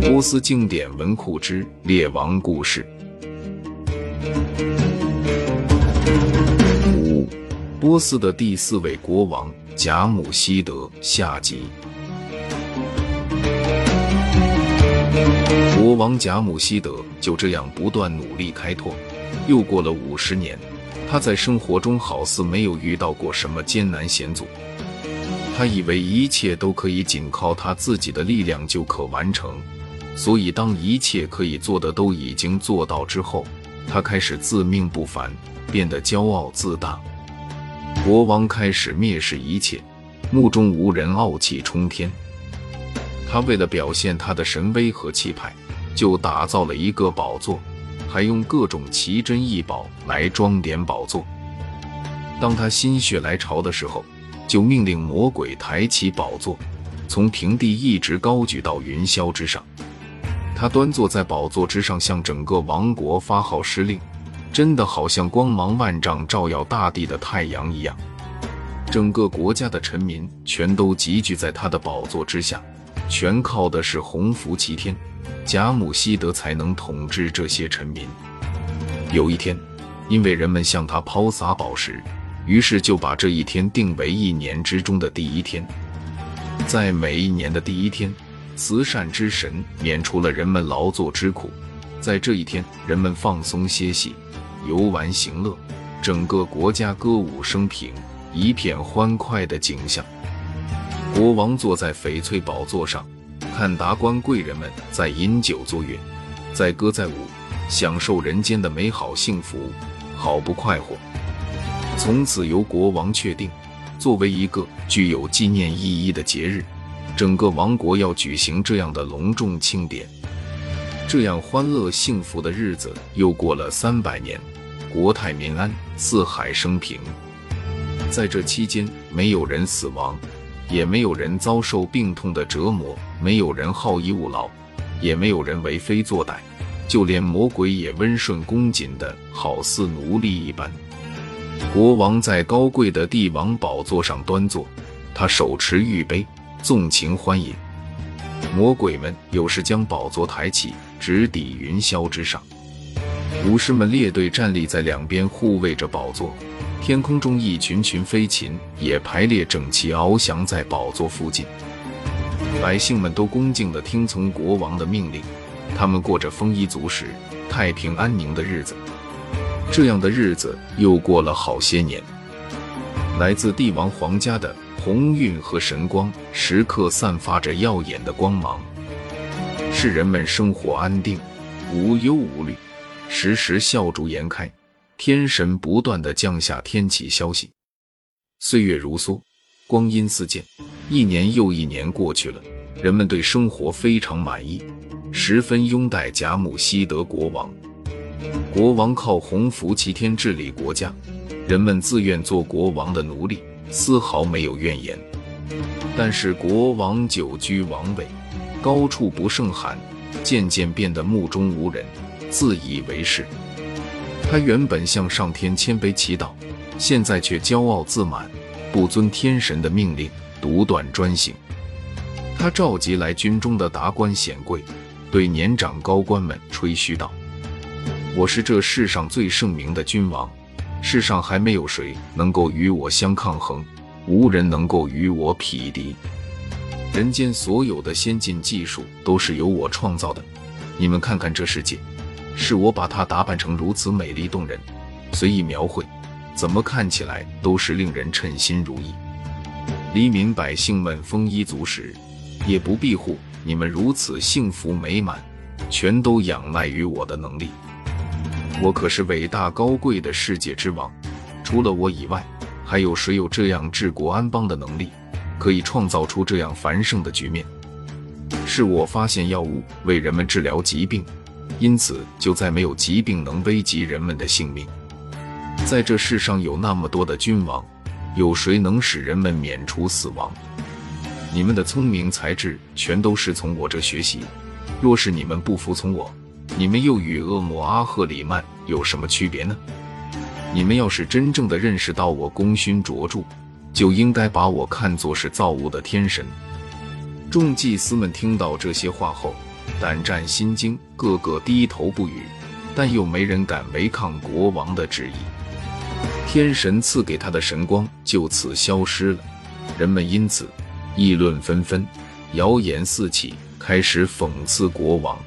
波斯经典文库之列王故事五，波斯的第四位国王贾姆希德下集。国王贾姆希德就这样不断努力开拓，又过了五十年，他在生活中好似没有遇到过什么艰难险阻。他以为一切都可以仅靠他自己的力量就可完成，所以当一切可以做的都已经做到之后，他开始自命不凡，变得骄傲自大。国王开始蔑视一切，目中无人，傲气冲天。他为了表现他的神威和气派，就打造了一个宝座，还用各种奇珍异宝来装点宝座。当他心血来潮的时候，就命令魔鬼抬起宝座，从平地一直高举到云霄之上。他端坐在宝座之上，向整个王国发号施令，真的好像光芒万丈、照耀大地的太阳一样。整个国家的臣民全都集聚在他的宝座之下，全靠的是洪福齐天贾母希德才能统治这些臣民。有一天，因为人们向他抛洒宝石。于是就把这一天定为一年之中的第一天，在每一年的第一天，慈善之神免除了人们劳作之苦，在这一天，人们放松歇息，游玩行乐，整个国家歌舞升平，一片欢快的景象。国王坐在翡翠宝座上，看达官贵人们在饮酒作乐，在歌在舞，享受人间的美好幸福，好不快活。从此由国王确定，作为一个具有纪念意义的节日，整个王国要举行这样的隆重庆典。这样欢乐幸福的日子又过了三百年，国泰民安，四海升平。在这期间，没有人死亡，也没有人遭受病痛的折磨，没有人好逸恶劳，也没有人为非作歹，就连魔鬼也温顺恭谨的，好似奴隶一般。国王在高贵的帝王宝座上端坐，他手持玉杯，纵情欢饮。魔鬼们有时将宝座抬起，直抵云霄之上。武士们列队站立在两边，护卫着宝座。天空中一群群飞禽也排列整齐，翱翔在宝座附近。百姓们都恭敬地听从国王的命令，他们过着丰衣足食、太平安宁的日子。这样的日子又过了好些年，来自帝王皇家的鸿运和神光时刻散发着耀眼的光芒，使人们生活安定，无忧无虑，时时笑逐颜开。天神不断的降下天启消息，岁月如梭，光阴似箭，一年又一年过去了，人们对生活非常满意，十分拥戴贾姆希德国王。国王靠洪福齐天治理国家，人们自愿做国王的奴隶，丝毫没有怨言。但是国王久居王位，高处不胜寒，渐渐变得目中无人，自以为是。他原本向上天谦卑祈祷，现在却骄傲自满，不遵天神的命令，独断专行。他召集来军中的达官显贵，对年长高官们吹嘘道。我是这世上最圣明的君王，世上还没有谁能够与我相抗衡，无人能够与我匹敌。人间所有的先进技术都是由我创造的，你们看看这世界，是我把它打扮成如此美丽动人，随意描绘，怎么看起来都是令人称心如意。黎民百姓们丰衣足食，也不庇护你们如此幸福美满，全都仰赖于我的能力。我可是伟大高贵的世界之王，除了我以外，还有谁有这样治国安邦的能力，可以创造出这样繁盛的局面？是我发现药物，为人们治疗疾病，因此就再没有疾病能危及人们的性命。在这世上有那么多的君王，有谁能使人们免除死亡？你们的聪明才智全都是从我这学习，若是你们不服从我，你们又与恶魔阿赫里曼有什么区别呢？你们要是真正的认识到我功勋卓著，就应该把我看作是造物的天神，众祭司们听到这些话后，胆战心惊，个个低头不语，但又没人敢违抗国王的旨意。天神赐给他的神光就此消失了，人们因此议论纷纷，谣言四起，开始讽刺国王。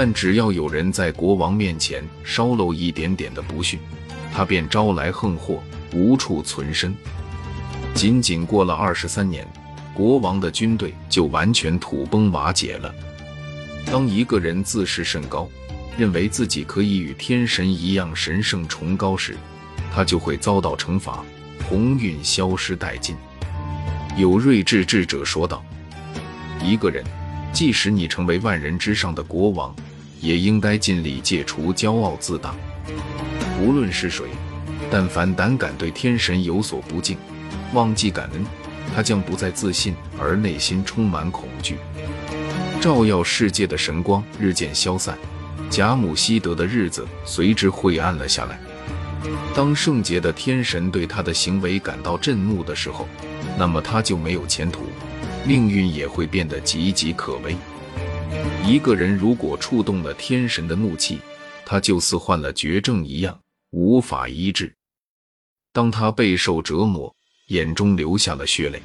但只要有人在国王面前稍露一点点的不逊，他便招来横祸，无处存身。仅仅过了二十三年，国王的军队就完全土崩瓦解了。当一个人自视甚高，认为自己可以与天神一样神圣崇高时，他就会遭到惩罚，鸿运消失殆尽。有睿智智者说道：“一个人。”即使你成为万人之上的国王，也应该尽力戒除骄傲自大。无论是谁，但凡胆敢对天神有所不敬，忘记感恩，他将不再自信，而内心充满恐惧。照耀世界的神光日渐消散，贾姆希德的日子随之晦暗了下来。当圣洁的天神对他的行为感到震怒的时候，那么他就没有前途。命运也会变得岌岌可危。一个人如果触动了天神的怒气，他就似患了绝症一样，无法医治。当他备受折磨，眼中流下了血泪，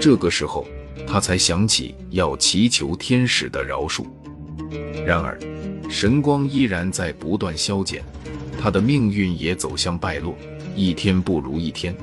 这个时候他才想起要祈求天使的饶恕。然而，神光依然在不断消减，他的命运也走向败落，一天不如一天。